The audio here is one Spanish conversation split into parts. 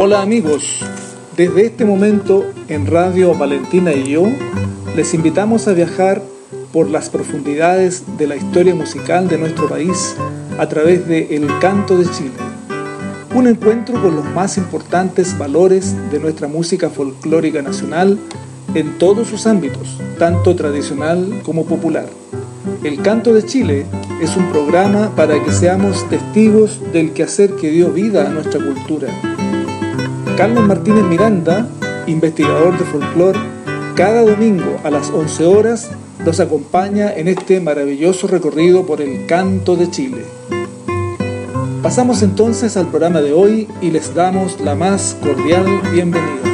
Hola amigos, desde este momento en Radio Valentina y yo les invitamos a viajar por las profundidades de la historia musical de nuestro país a través de El Canto de Chile. Un encuentro con los más importantes valores de nuestra música folclórica nacional en todos sus ámbitos, tanto tradicional como popular. El Canto de Chile es un programa para que seamos testigos del quehacer que dio vida a nuestra cultura Carlos Martínez Miranda, investigador de folclore, cada domingo a las 11 horas nos acompaña en este maravilloso recorrido por el canto de Chile. Pasamos entonces al programa de hoy y les damos la más cordial bienvenida.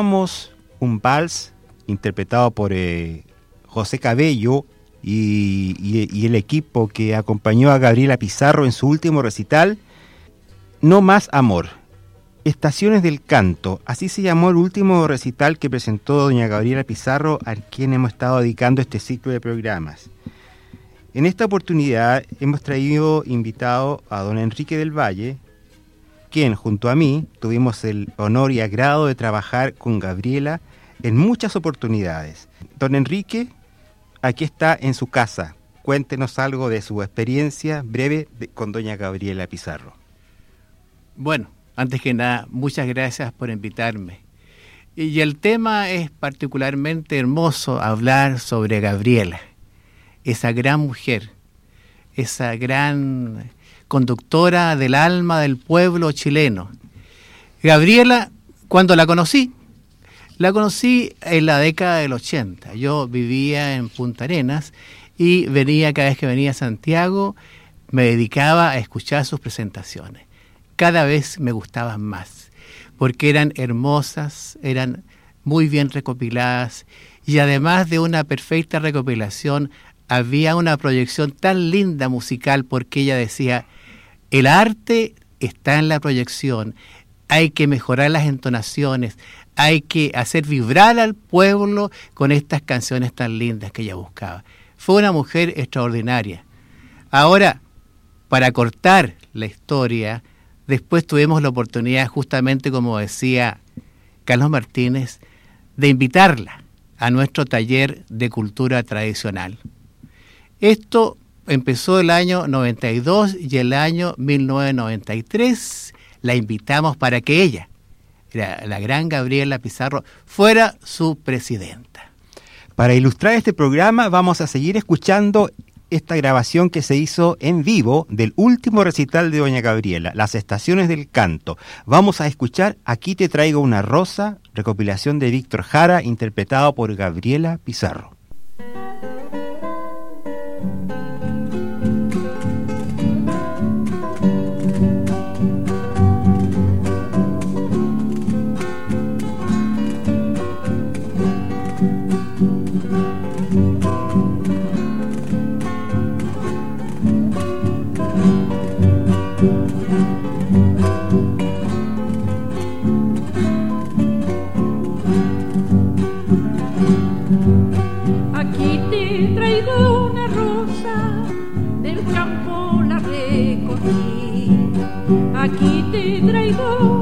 Un vals interpretado por eh, José Cabello y, el equipo que acompañó a Gabriela Pizarro en su último recital, No Más Amor. Estaciones del Canto, así se llamó el último recital que presentó doña Gabriela Pizarro, a quien hemos estado dedicando este ciclo de programas. En esta oportunidad hemos traído invitado a don Enrique del Valle, quien junto a mí tuvimos el honor y agrado de trabajar con Gabriela en muchas oportunidades. Don Enrique, aquí está en su casa. Cuéntenos algo de su experiencia breve con doña Gabriela Pizarro. Bueno, antes que nada, muchas gracias por invitarme. Y el tema es particularmente hermoso hablar sobre Gabriela, esa gran mujer, esa gran conductora del alma del pueblo chileno. Gabriela, cuando la conocí, la conocí en la década del 80. Yo vivía en Punta Arenas y venía cada vez que venía a Santiago, me dedicaba a escuchar sus presentaciones. Cada vez me gustaban más, porque eran hermosas, eran muy bien recopiladas y además de una perfecta recopilación, había una proyección tan linda musical porque ella decía, el arte está en la proyección, hay que mejorar las entonaciones, hay que hacer vibrar al pueblo con estas canciones tan lindas que ella buscaba. Fue una mujer extraordinaria. Ahora, para cortar la historia, después tuvimos la oportunidad, justamente como decía Carlos Martínez, de invitarla a nuestro taller de cultura tradicional. Esto empezó el año 92 y el año 1993 la invitamos para que ella, la, gran Gabriela Pizarro, fuera su presidenta. Para ilustrar este programa vamos a seguir escuchando esta grabación que se hizo en vivo del último recital de Doña Gabriela, Las Estaciones del Canto. Vamos a escuchar Aquí te traigo una rosa, recopilación de Víctor Jara, interpretado por Gabriela Pizarro. ti traidor.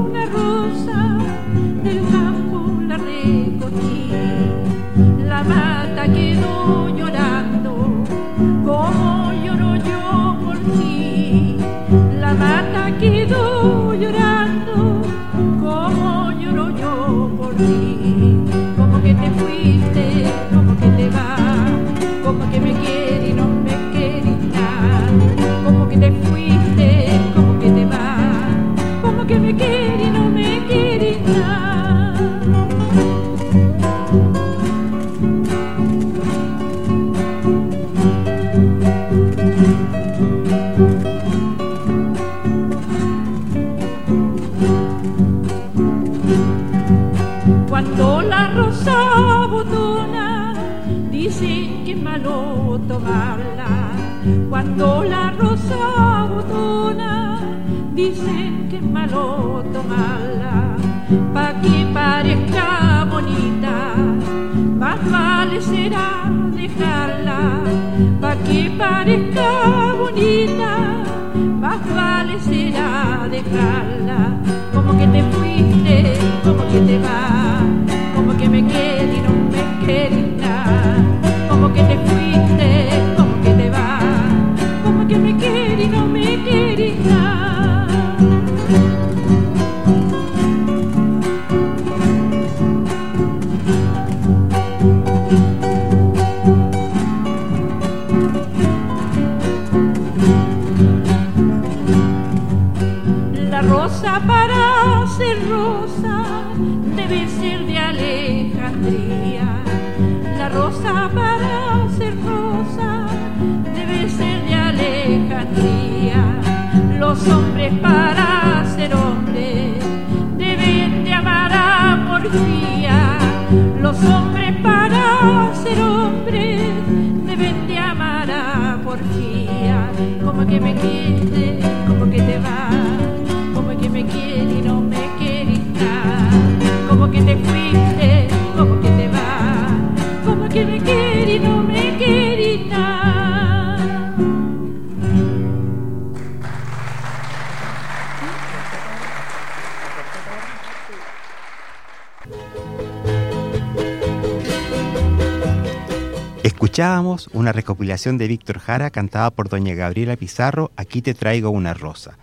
Una recopilación de Víctor Jara cantada por doña Gabriela Pizarro, Aquí te traigo una rosa.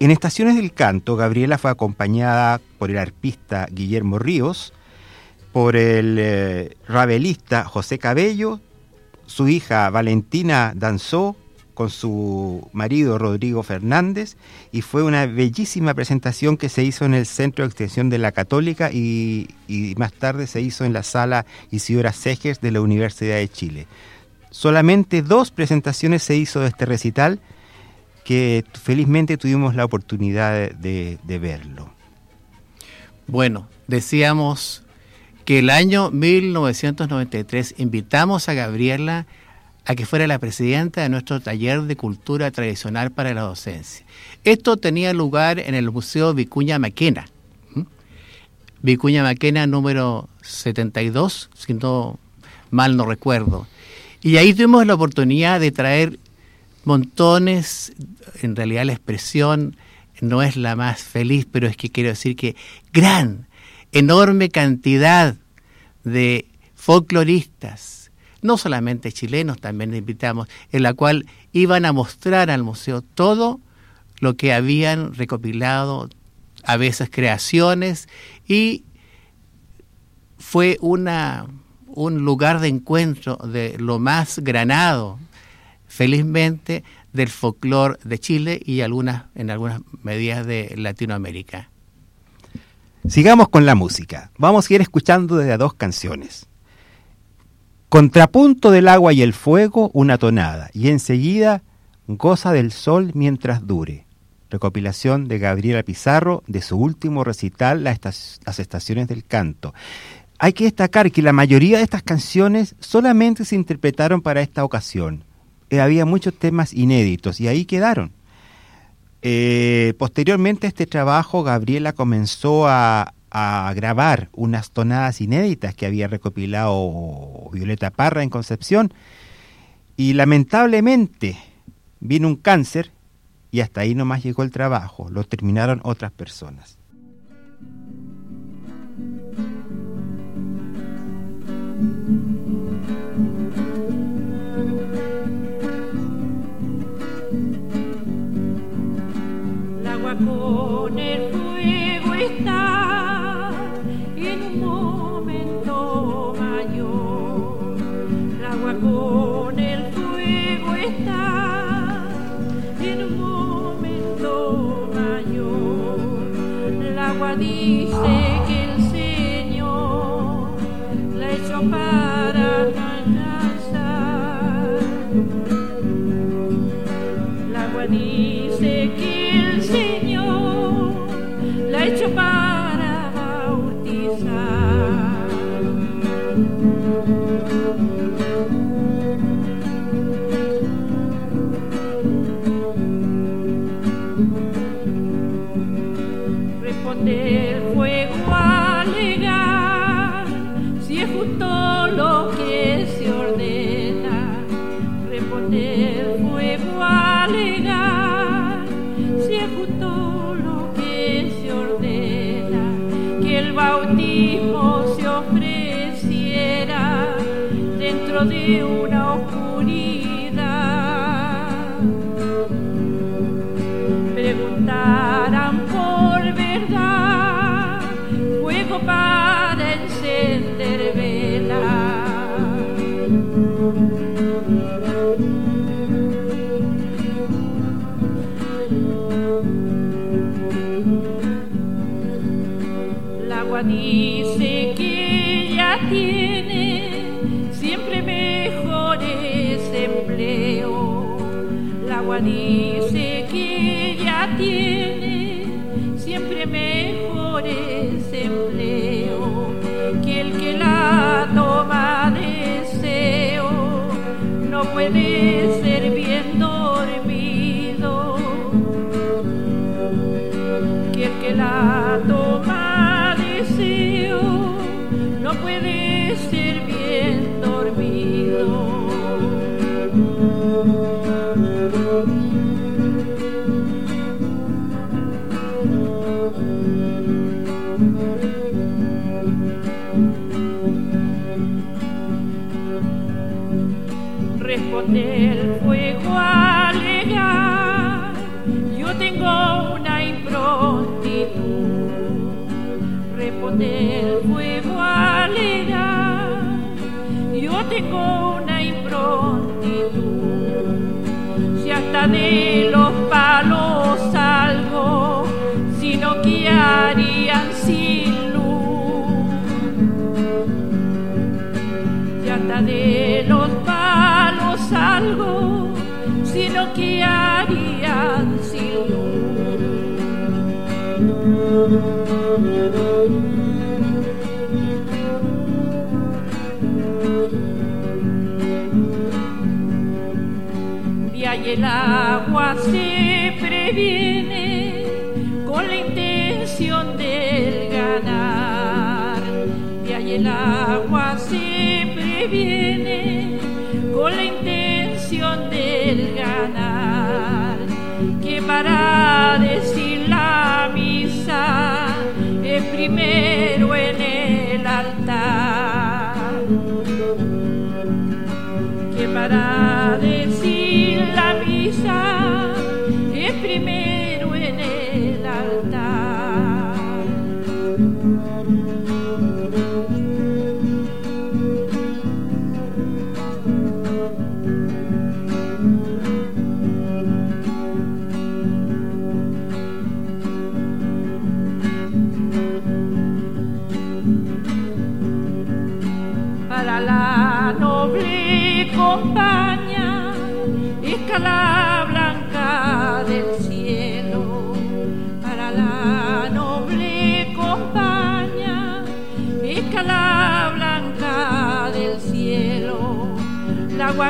En Estaciones del Canto, Gabriela fue acompañada por el arpista Guillermo Ríos, por el eh, rabelista José Cabello, su hija Valentina danzó con su marido Rodrigo Fernández y fue una bellísima presentación que se hizo en el Centro de Extensión de la Católica y, más tarde se hizo en la sala Isidora Seges de la Universidad de Chile. Solamente dos presentaciones se hizo de este recital que felizmente tuvimos la oportunidad de, de verlo. Bueno, decíamos que el año 1993 invitamos a Gabriela a que fuera la presidenta de nuestro taller de cultura tradicional para la docencia. Esto tenía lugar en el Museo Vicuña Maquena. Vicuña Maquena número 72, si no mal no recuerdo. Y ahí tuvimos la oportunidad de traer montones, en realidad la expresión no es la más feliz, pero es que quiero decir que gran, enorme cantidad de folcloristas, no solamente chilenos, también invitamos, en la cual iban a mostrar al museo todo lo que habían recopilado, a veces creaciones, y fue una, un lugar de encuentro de lo más granado, felizmente, del folclore de Chile y algunas, en algunas medidas de Latinoamérica. Sigamos con la música. Vamos a ir escuchando de dos canciones. Contrapunto del agua y el fuego, una tonada, y enseguida goza del sol mientras dure. Recopilación de Gabriela Pizarro de su último recital, Las Estaciones del Canto. Hay que destacar que la mayoría de estas canciones solamente se interpretaron para esta ocasión. Eh, había muchos temas inéditos y ahí quedaron. Eh, posteriormente a este trabajo, Gabriela comenzó a, a grabar unas tonadas inéditas que había recopilado Violeta Parra en Concepción y lamentablemente vino un cáncer y hasta ahí nomás llegó el trabajo, lo terminaron otras personas. Con el these things. you el agua se previene con la intención del ganar. De ahí el agua se previene con la intención del ganar. Que para decir la misa es primero en el altar. Que para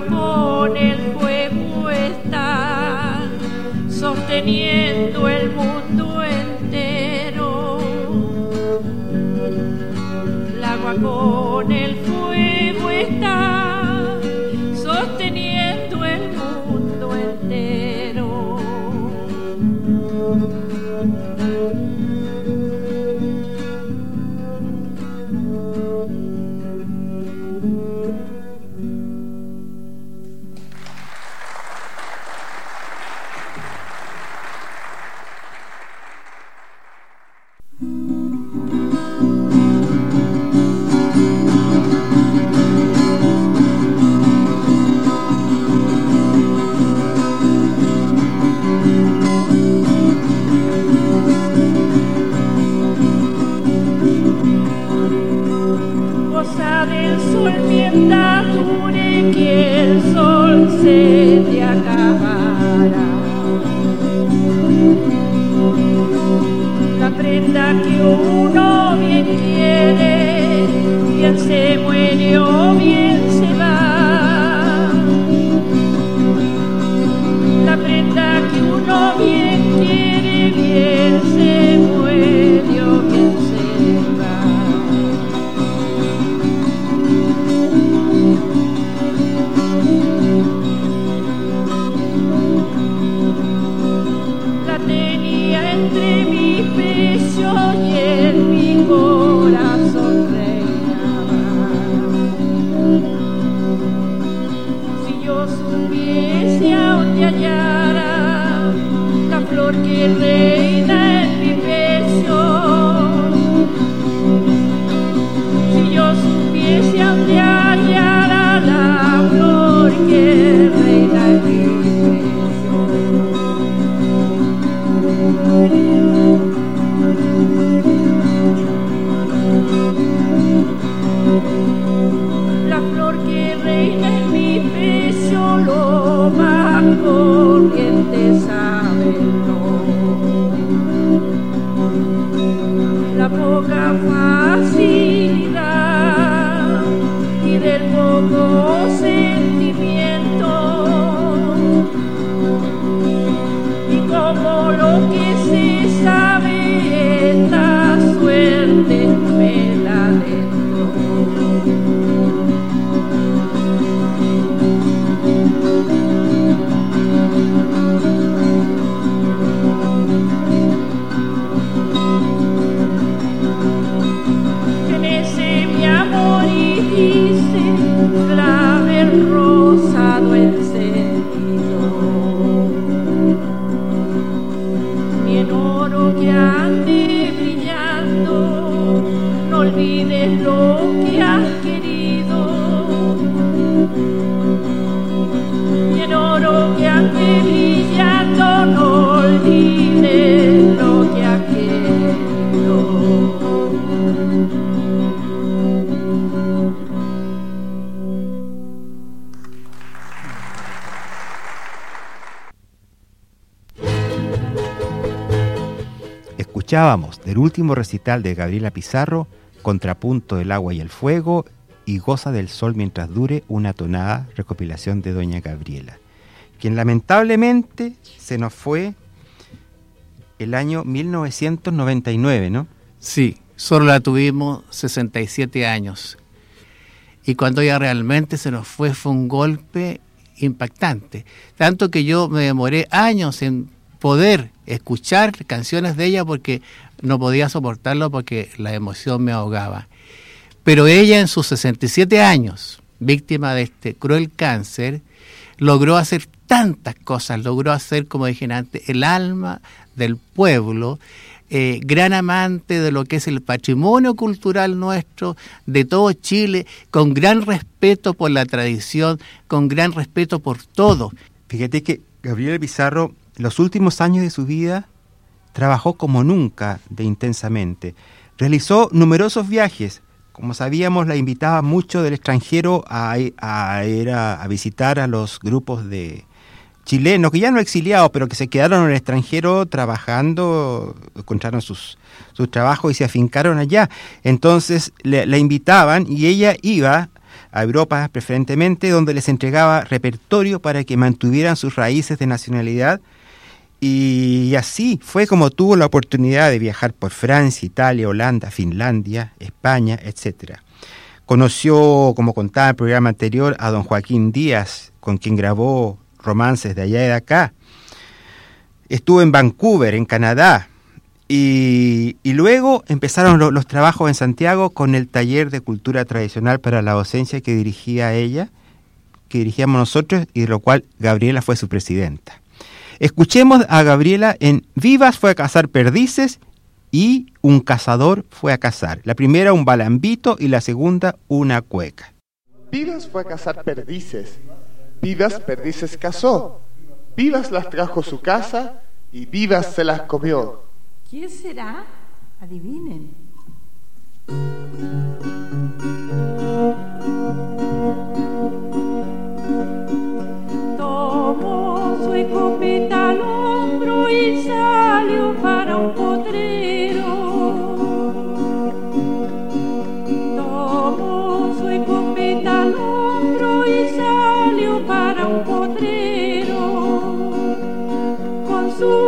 con el fuego están sosteniendo el mundo. La prenda que uno bien quiere, bien se muere o bien se va. La prenda que uno bien quiere, bien se Escuchábamos del último recital de Gabriela Pizarro, Contrapunto del agua y el fuego y Goza del sol mientras dure una tonada recopilación de Doña Gabriela, quien lamentablemente se nos fue el año 1999, ¿no? Sí, solo la tuvimos 67 años. Y cuando ella realmente se nos fue, fue un golpe impactante. Tanto que yo me demoré años en poder escuchar canciones de ella porque no podía soportarlo porque la emoción me ahogaba. Pero ella en sus 67 años, víctima de este cruel cáncer, logró hacer tantas cosas, logró hacer, como dije antes, el alma del pueblo, eh, gran amante de lo que es el patrimonio cultural nuestro, de todo Chile, con gran respeto por la tradición, con gran respeto por todo. Fíjate que Gabriela Pizarro, los últimos años de su vida, trabajó como nunca de intensamente. Realizó numerosos viajes. Como sabíamos, la invitaba mucho del extranjero a, a ir a, a visitar a los grupos de chilenos, que ya no exiliados, pero que se quedaron en el extranjero trabajando, encontraron sus, sus trabajos y se afincaron allá. Entonces le- la invitaban y ella iba a Europa preferentemente, donde les entregaba repertorio para que mantuvieran sus raíces de nacionalidad. Y así fue como tuvo la oportunidad de viajar por Francia, Italia, Holanda, Finlandia, España, etc. Conoció, como contaba el programa anterior, a don Joaquín Díaz, con quien grabó romances de allá y de acá. Estuvo en Vancouver, en Canadá, y, luego empezaron lo- los trabajos en Santiago con el taller de cultura tradicional para la docencia que dirigía ella, que dirigíamos nosotros y de lo cual Gabriela fue su presidenta. Escuchemos a Gabriela en Vivas fue a cazar perdices y Un cazador fue a cazar. La primera un balambito y la segunda una cueca. Vivas fue a cazar perdices. Vivas perdices cazó. Vivas las trajo a su casa y Vivas se las comió. ¿Quién será? Adivinen. e sui cupida l'ombro e salio para un potrero. Tomo sui cupida l'ombro e salio para un potrero. Con su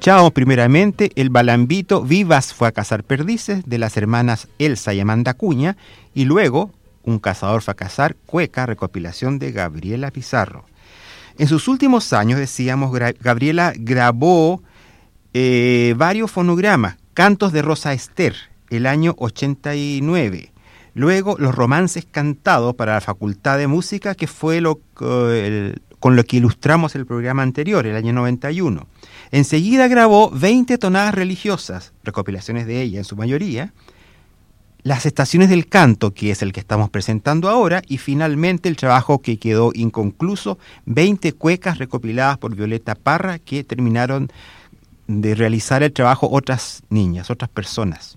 Escuchábamos primeramente el balambito Vivas fue a cazar perdices de las hermanas Elsa y Amanda Cuña y luego Un cazador fue a cazar Cueca, recopilación de Gabriela Pizarro. En sus últimos años, decíamos, Gabriela grabó eh, varios fonogramas, Cantos de Rosa Esther, el año 89. Luego, los romances cantados para la Facultad de Música, que fue lo, eh, con lo que ilustramos el programa anterior, el año 91. Enseguida grabó 20 tonadas religiosas, recopilaciones de ella en su mayoría, las estaciones del canto, que es el que estamos presentando ahora, y finalmente el trabajo que quedó inconcluso, 20 cuecas recopiladas por Violeta Parra, que terminaron de realizar el trabajo otras niñas, otras personas.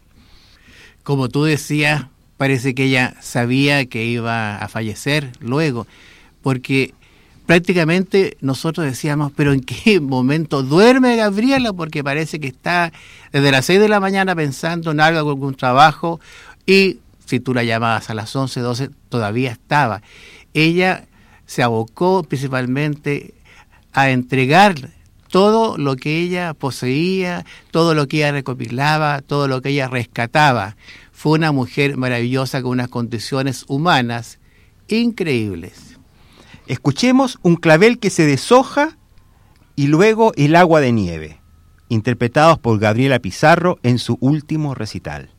Como tú decías, parece que ella sabía que iba a fallecer luego, porque prácticamente nosotros decíamos, pero ¿en qué momento duerme Gabriela? Porque parece que está desde las 6 de la mañana pensando en algo, algún trabajo, y si tú la llamabas a las 11, 12, todavía estaba. Ella se abocó principalmente a entregar todo lo que ella poseía, todo lo que ella recopilaba, todo lo que ella rescataba. Fue una mujer maravillosa con unas condiciones humanas increíbles. Escuchemos un clavel que se deshoja y luego el agua de nieve, interpretados por Gabriela Pizarro en su último recital.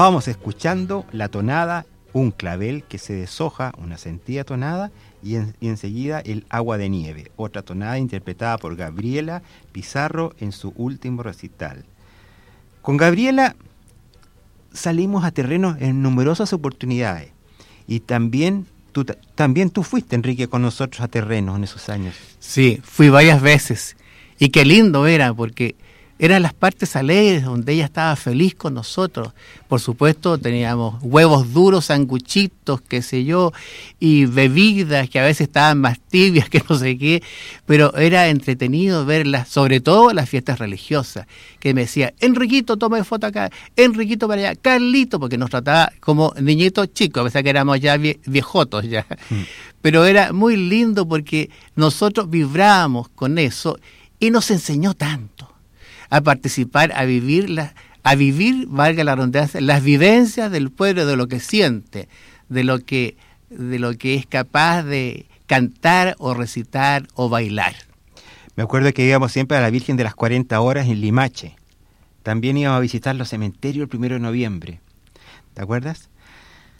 Estábamos escuchando la tonada, un clavel que se deshoja, una sentida tonada, y, enseguida el agua de nieve, otra tonada interpretada por Gabriela Pizarro en su último recital. Con Gabriela salimos a terreno en numerosas oportunidades y también tú, también tú fuiste, Enrique, con nosotros a terreno en esos años. Sí, fui varias veces y qué lindo era porque eran las partes alegres donde ella estaba feliz con nosotros. Por supuesto, teníamos huevos duros, sanguchitos, qué sé yo, y bebidas que a veces estaban más tibias que no sé qué, pero era entretenido verlas, sobre todo las fiestas religiosas, que me decía, Enriquito, toma foto acá, Enriquito para allá, Carlito, porque nos trataba como niñitos chicos, a pesar que éramos ya viejotos ya. Mm. Pero era muy lindo porque nosotros vibrábamos con eso y nos enseñó tanto a participar, a vivir, a vivir, valga la redundancia, las vivencias del pueblo, de lo que siente, de lo que, de lo que es capaz de cantar o recitar o bailar. Me acuerdo que íbamos siempre a la Virgen de las 40 horas en Limache. También íbamos a visitar los cementerios el primero de noviembre. ¿Te acuerdas?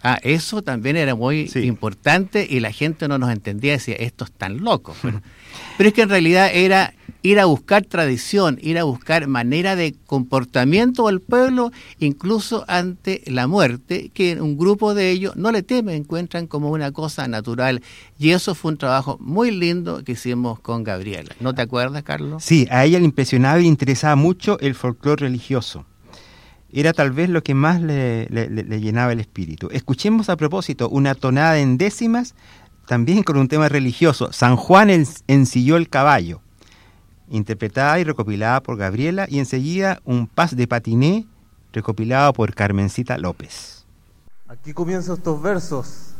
Ah, eso también era muy importante y la gente no nos entendía, decía, esto es tan loco. pero es que en realidad era ir a buscar tradición, ir a buscar manera de comportamiento del pueblo, incluso ante la muerte, que un grupo de ellos no le temen, encuentran como una cosa natural. Y eso fue un trabajo muy lindo que hicimos con Gabriela. ¿No te acuerdas, Carlos? Sí, a ella le impresionaba y le interesaba mucho el folclore religioso. Era tal vez lo que más le, llenaba el espíritu. Escuchemos a propósito una tonada en décimas, también con un tema religioso. San Juan ensilló el caballo interpretada y recopilada por Gabriela, y enseguida un pas de patiné recopilado por Carmencita López. Aquí comienzan estos versos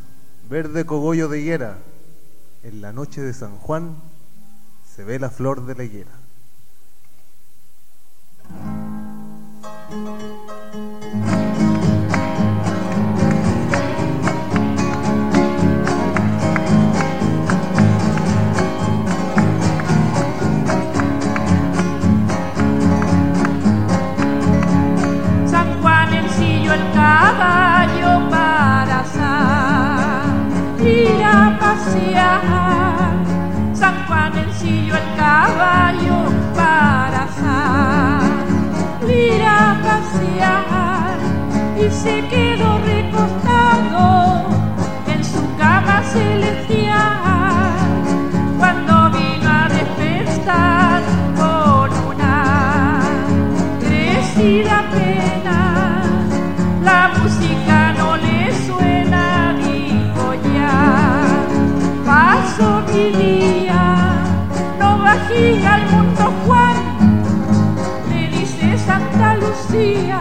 Verde cogollo de higuera, en la noche de San Juan se ve la flor de la higuera. Se quedó recostado en su cama celestial cuando vino a despertar con una crecida pena. La música no le suena, dijo ya. Paso mi día, no bajé al mundo Juan, le dice Santa Lucía.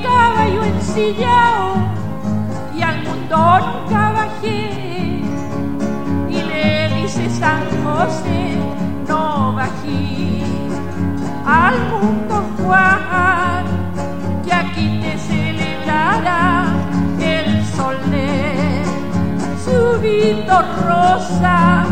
caballo ensillado y al mundo nunca bajé. Y le dice San José, no bajé al mundo Juan, que aquí te celebrará el soler subito rosa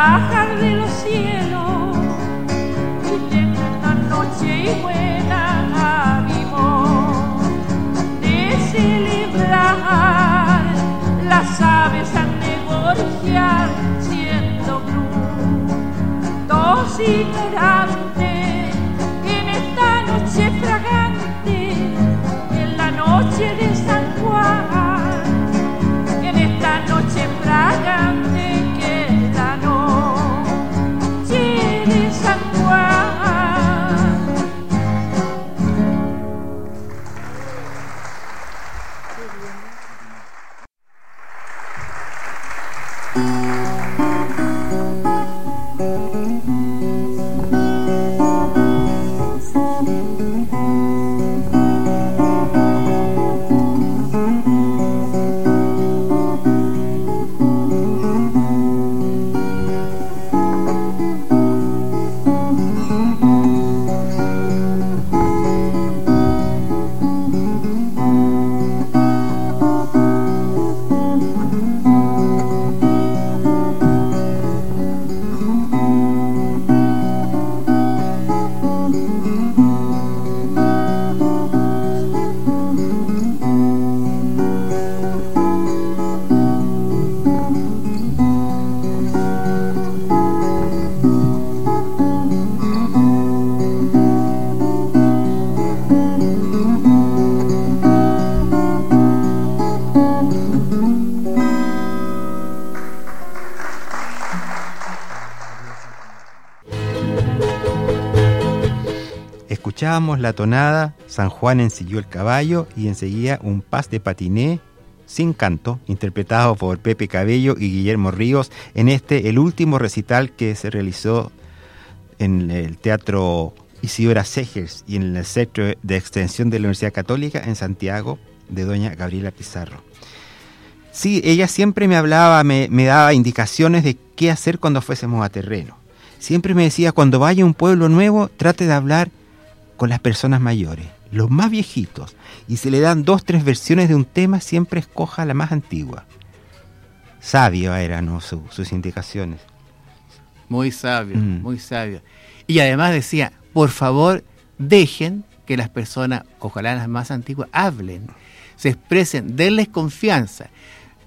ha La tonada San Juan ensilló el caballo y enseguida un pas de patiné sin canto, interpretado por Pepe Cabello y Guillermo Ríos en este, el último recital que se realizó en el Teatro Isidora Segers y en el Centro de Extensión de la Universidad Católica en Santiago de doña Gabriela Pizarro. Sí, ella siempre me hablaba, me, me daba indicaciones de qué hacer cuando fuésemos a terreno. Siempre me decía, cuando vaya a un pueblo nuevo, trate de hablar con las personas mayores, los más viejitos. Y si le dan dos, tres versiones de un tema, siempre escoja la más antigua. Sabio eran ¿no? Su- sus indicaciones. Muy sabio, Mm. muy sabio. Y además decía, por favor, dejen que las personas, ojalá las más antiguas, hablen, se expresen, denles confianza.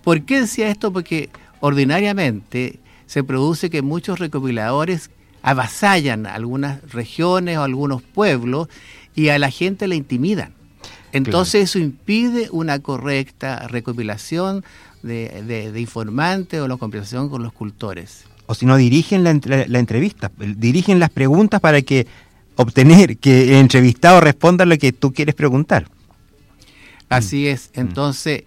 ¿Por qué decía esto? Porque ordinariamente se produce que muchos recopiladores avasallan algunas regiones o algunos pueblos y a la gente le intimidan. Entonces eso impide una correcta recopilación de, de- de informantes o la conversación con los cultores. O si no, dirigen la, entre- la entrevista, dirigen las preguntas para que obtener que el entrevistado responda lo que tú quieres preguntar. Así es. Entonces,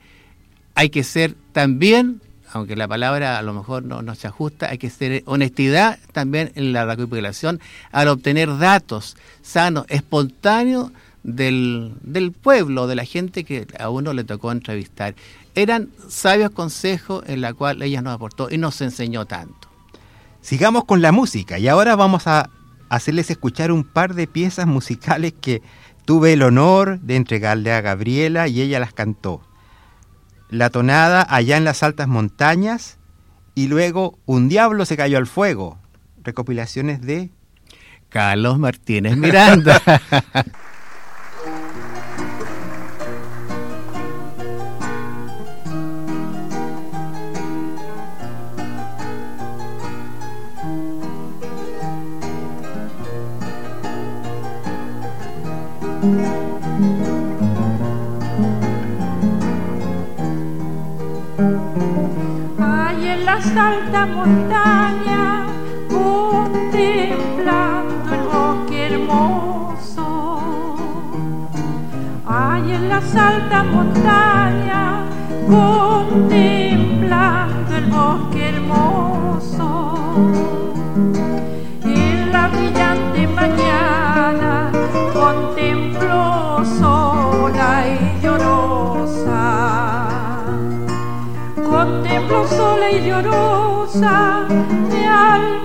hay que ser también, aunque la palabra a lo mejor no, no se ajusta, hay que ser honestidad también en la recopilación al obtener datos sanos, espontáneos del, del pueblo, de la gente que a uno le tocó entrevistar. Eran sabios consejos en la cual ella nos aportó y nos enseñó tanto. Sigamos con la música y ahora vamos a hacerles escuchar un par de piezas musicales que tuve el honor de entregarle a Gabriela y ella las cantó. La tonada allá en las altas montañas y luego Un diablo se cayó al fuego. Recopilaciones de Carlos Martínez Miranda. Altas montañas, contemplando el bosque hermoso. Ay, en las altas montañas, contemplando el bosque hermoso. Llorosa, mi alma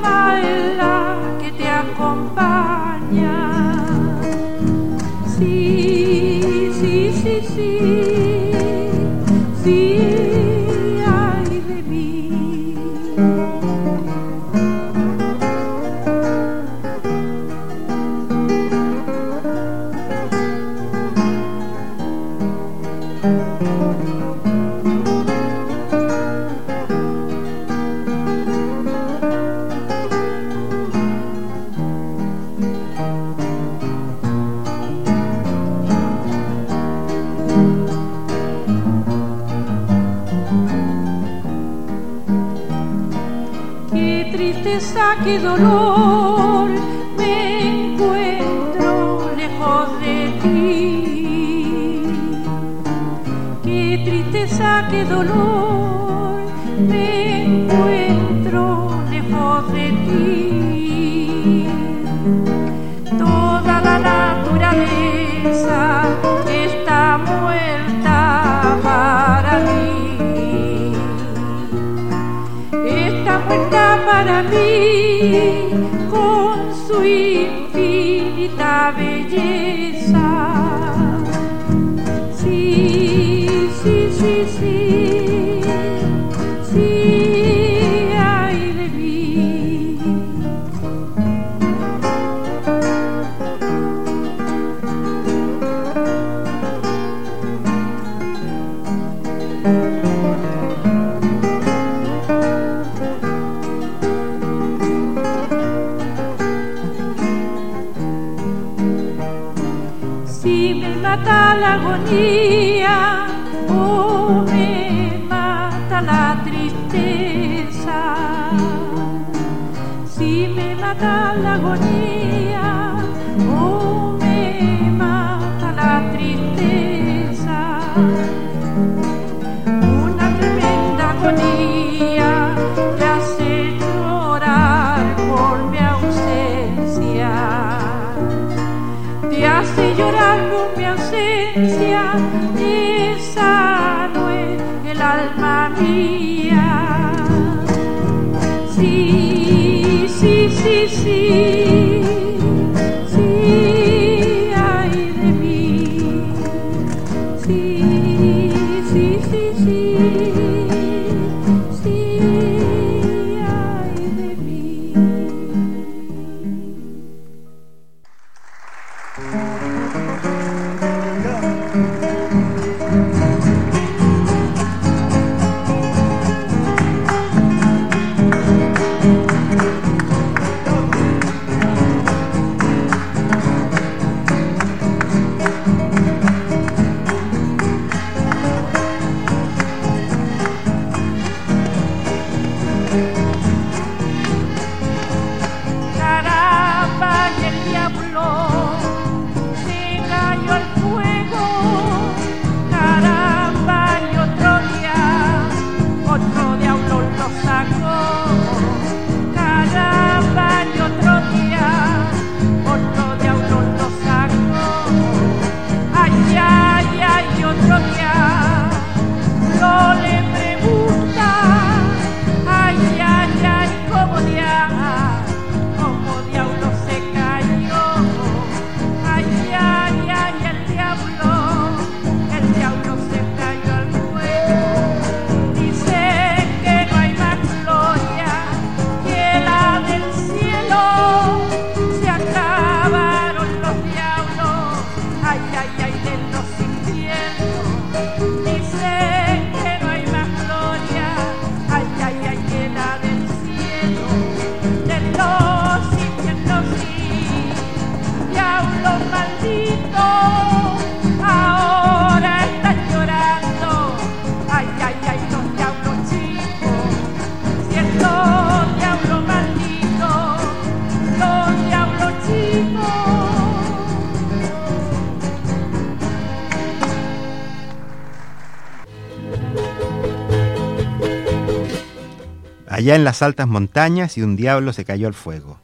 allá en las altas montañas y un diablo se cayó al fuego.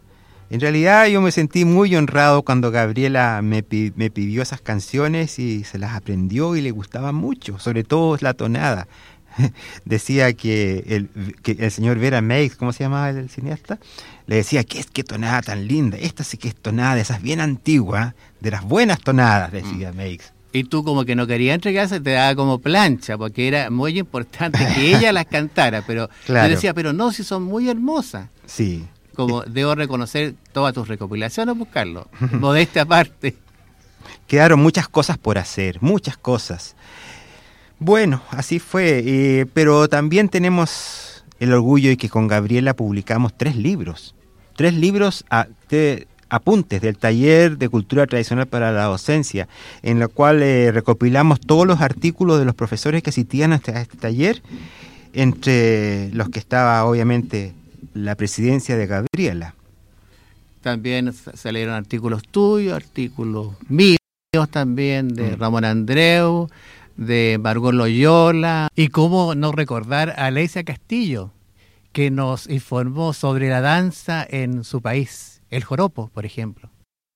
En realidad yo me sentí muy honrado cuando Gabriela me, me pidió esas canciones y se las aprendió y le gustaba mucho, sobre todo la tonada. decía que el, que el señor Vera Meix, ¿cómo se llamaba el, el cineasta? Le decía, ¿qué, qué tonada tan linda? Esta sí que es tonada, de esas bien antiguas, de las buenas tonadas, decía Meix. Y tú como que no querías entregarse, te daba como plancha, porque era muy importante que ella las cantara, pero Claro. yo decía, pero no, si son muy hermosas. Sí. Como debo reconocer todas tus recopilaciones, buscarlo. Modesta aparte. Quedaron muchas cosas por hacer, muchas cosas. Bueno, así fue, eh, pero también tenemos el orgullo de que con Gabriela publicamos tres libros. Tres libros a- de apuntes del taller de cultura tradicional para la docencia, en la cual eh, recopilamos todos los artículos de los profesores que asistían a este, a este taller, entre los que estaba obviamente la presidencia de Gabriela. También sa- salieron artículos tuyos, artículos míos también, de Mm. Ramón Andreu, de Margot Loyola. Y cómo no recordar a Alesia Castillo, que nos informó sobre la danza en su país, el joropo, por ejemplo.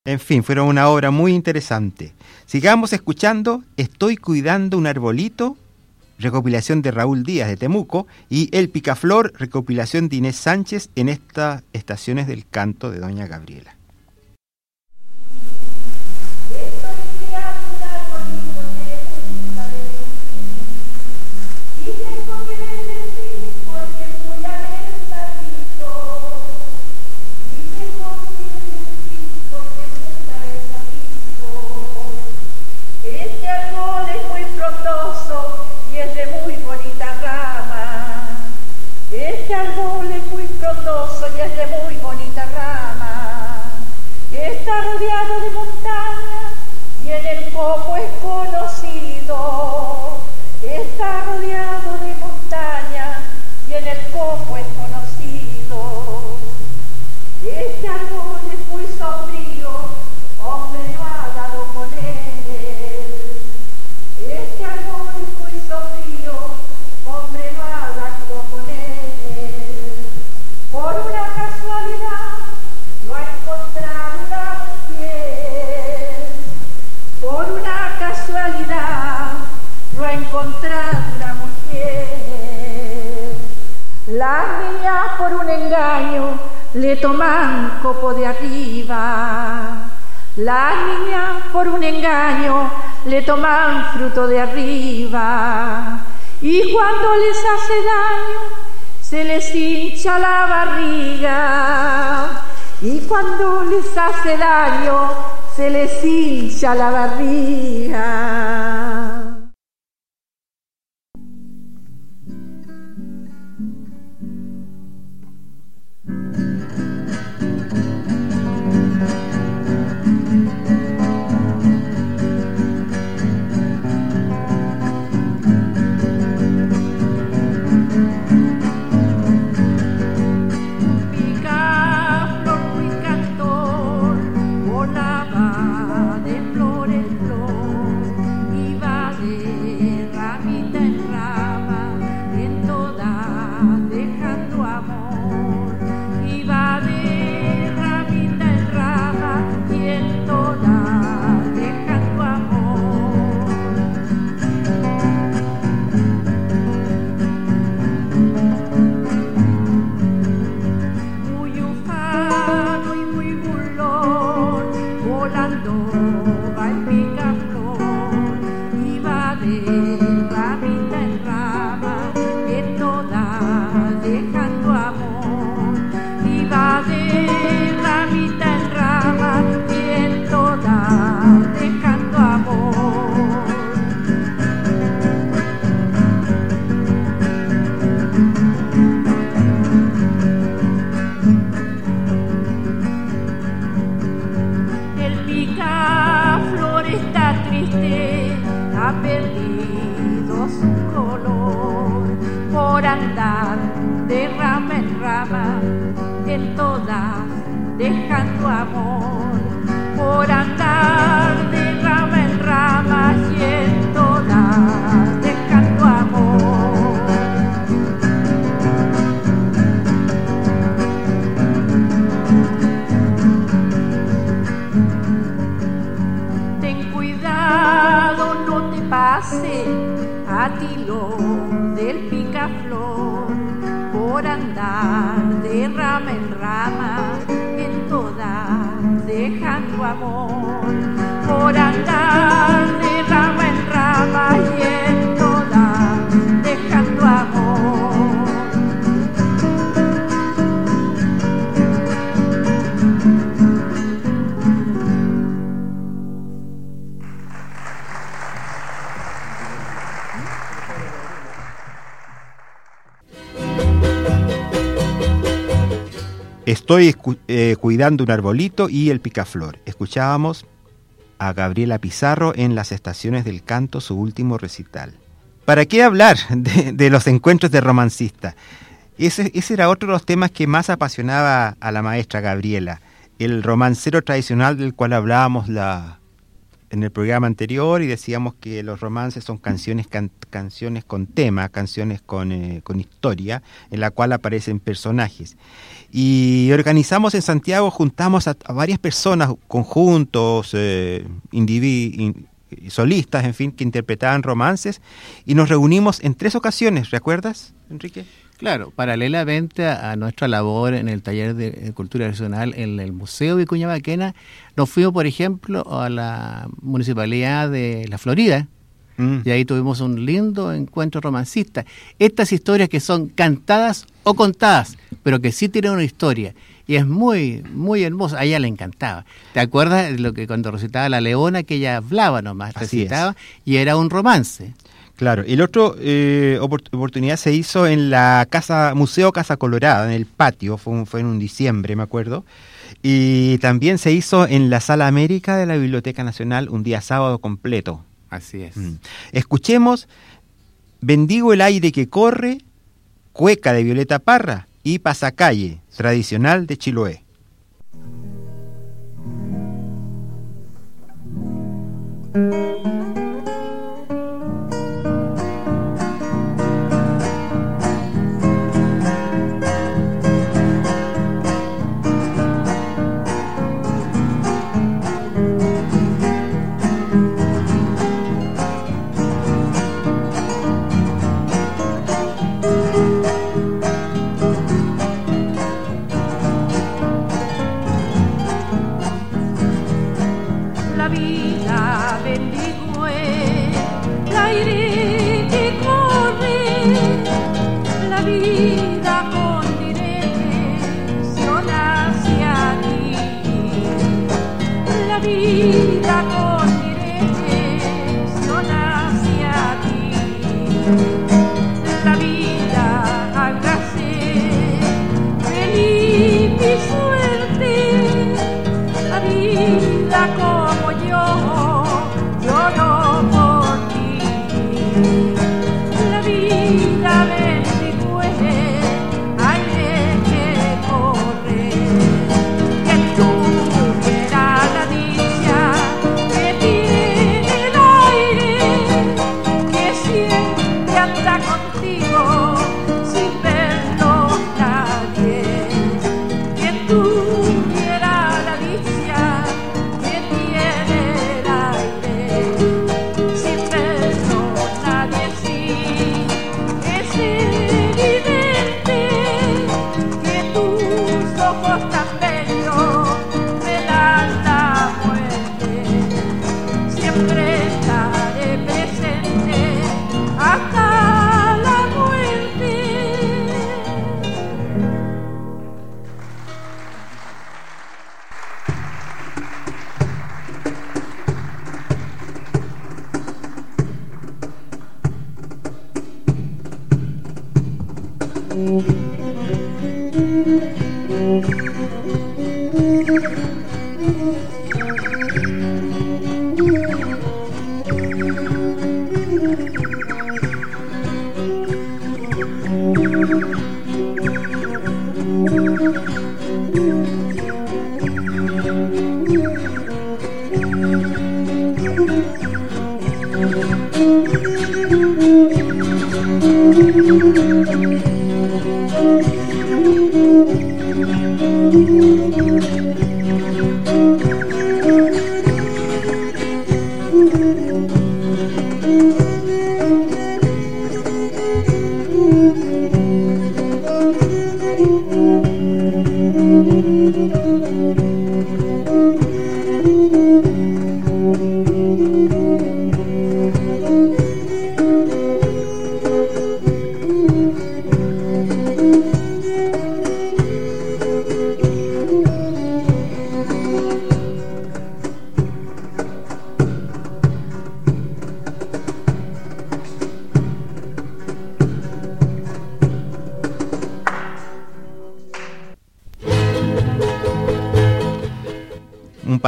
En fin, fueron una obra muy interesante. Sigamos escuchando Estoy cuidando un arbolito, recopilación de Raúl Díaz de Temuco, y El Picaflor, recopilación de Inés Sánchez en estas estaciones del canto de Doña Gabriela. Obrigada, Oliveira. Las niñas por un engaño le toman copo de arriba. Las niñas por un engaño le toman fruto de arriba. Y cuando les hace daño, se les hincha la barriga. Y cuando les hace daño, se les hincha la barriga. Estoy eh, cuidando un arbolito y el picaflor. Escuchábamos a Gabriela Pizarro en las estaciones del canto, su último recital. ¿Para qué hablar de, los encuentros de romancistas? Ese, ese era otro de los temas que más apasionaba a la maestra Gabriela. El romancero tradicional del cual hablábamos la, en el programa anterior y decíamos que los romances son canciones, can- canciones con tema, canciones con, eh, con historia, en la cual aparecen personajes. Y organizamos en Santiago, juntamos a, a varias personas, conjuntos, eh, solistas, en fin, que interpretaban romances, y nos reunimos en tres ocasiones, ¿recuerdas, Enrique? Claro, paralelamente a, a nuestra labor en el taller de, eh, cultura nacional en el Museo Vicuña Maquena, nos fuimos, por ejemplo, a la municipalidad de La Florida, Mm. y ahí tuvimos un lindo encuentro romancista. Estas historias que son cantadas o contadas, pero que sí tienen una historia. Y es muy, muy hermosa. A ella le encantaba. ¿Te acuerdas de lo que cuando recitaba La Leona, que ella hablaba nomás, recitaba, y era un romance? Claro, el otro eh, opor- oportunidad se hizo en la casa Museo Casa Colorada, en el patio, fue, un- fue en un diciembre, me acuerdo. Y también se hizo en la Sala América de la Biblioteca Nacional un día sábado completo. Así es. Mm. Escuchemos Bendigo el aire que corre, Cueca de Violeta Parra y Pasacalle, tradicional de Chiloé.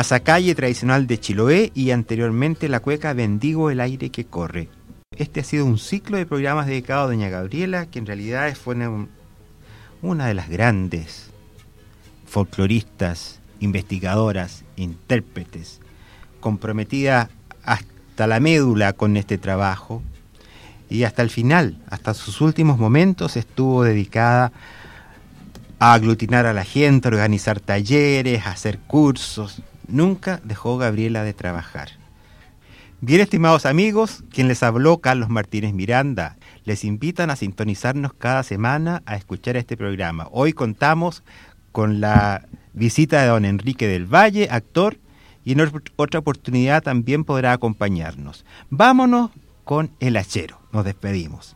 Pasacalle tradicional de Chiloé y anteriormente la cueca Bendigo el aire que corre. Este ha sido un ciclo de programas dedicados a Doña Gabriela, que en realidad fue una de las grandes folcloristas, investigadoras, intérpretes, comprometida hasta la médula con este trabajo y hasta el final, hasta sus últimos momentos estuvo dedicada a aglutinar a la gente, a organizar talleres, a hacer cursos. Nunca dejó Gabriela de trabajar. Bien, estimados amigos, quien les habló, Carlos Martínez Miranda, les invitan a sintonizarnos cada semana a escuchar este programa. Hoy contamos con la visita de don Enrique del Valle, actor, y en otra oportunidad también podrá acompañarnos. Vámonos con el hachero. Nos despedimos.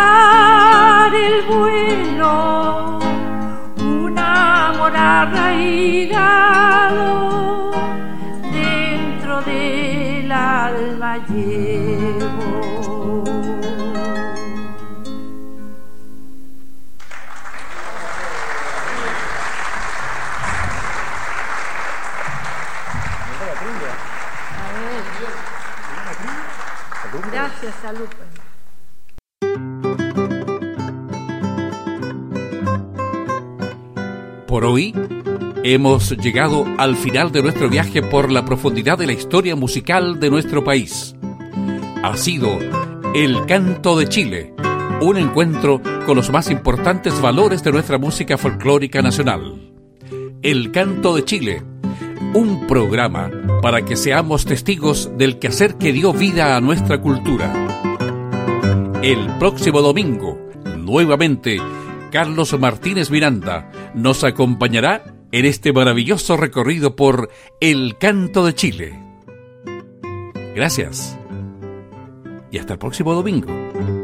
Al Hemos llegado al final de nuestro viaje por la profundidad de la historia musical de nuestro país. Ha sido El Canto de Chile, un encuentro con los más importantes valores de nuestra música folclórica nacional. El Canto de Chile, un programa para que seamos testigos del quehacer que dio vida a nuestra cultura. El próximo domingo, nuevamente, Carlos Martínez Miranda nos acompañará en este maravilloso recorrido por El Canto de Chile. Gracias y hasta el próximo domingo.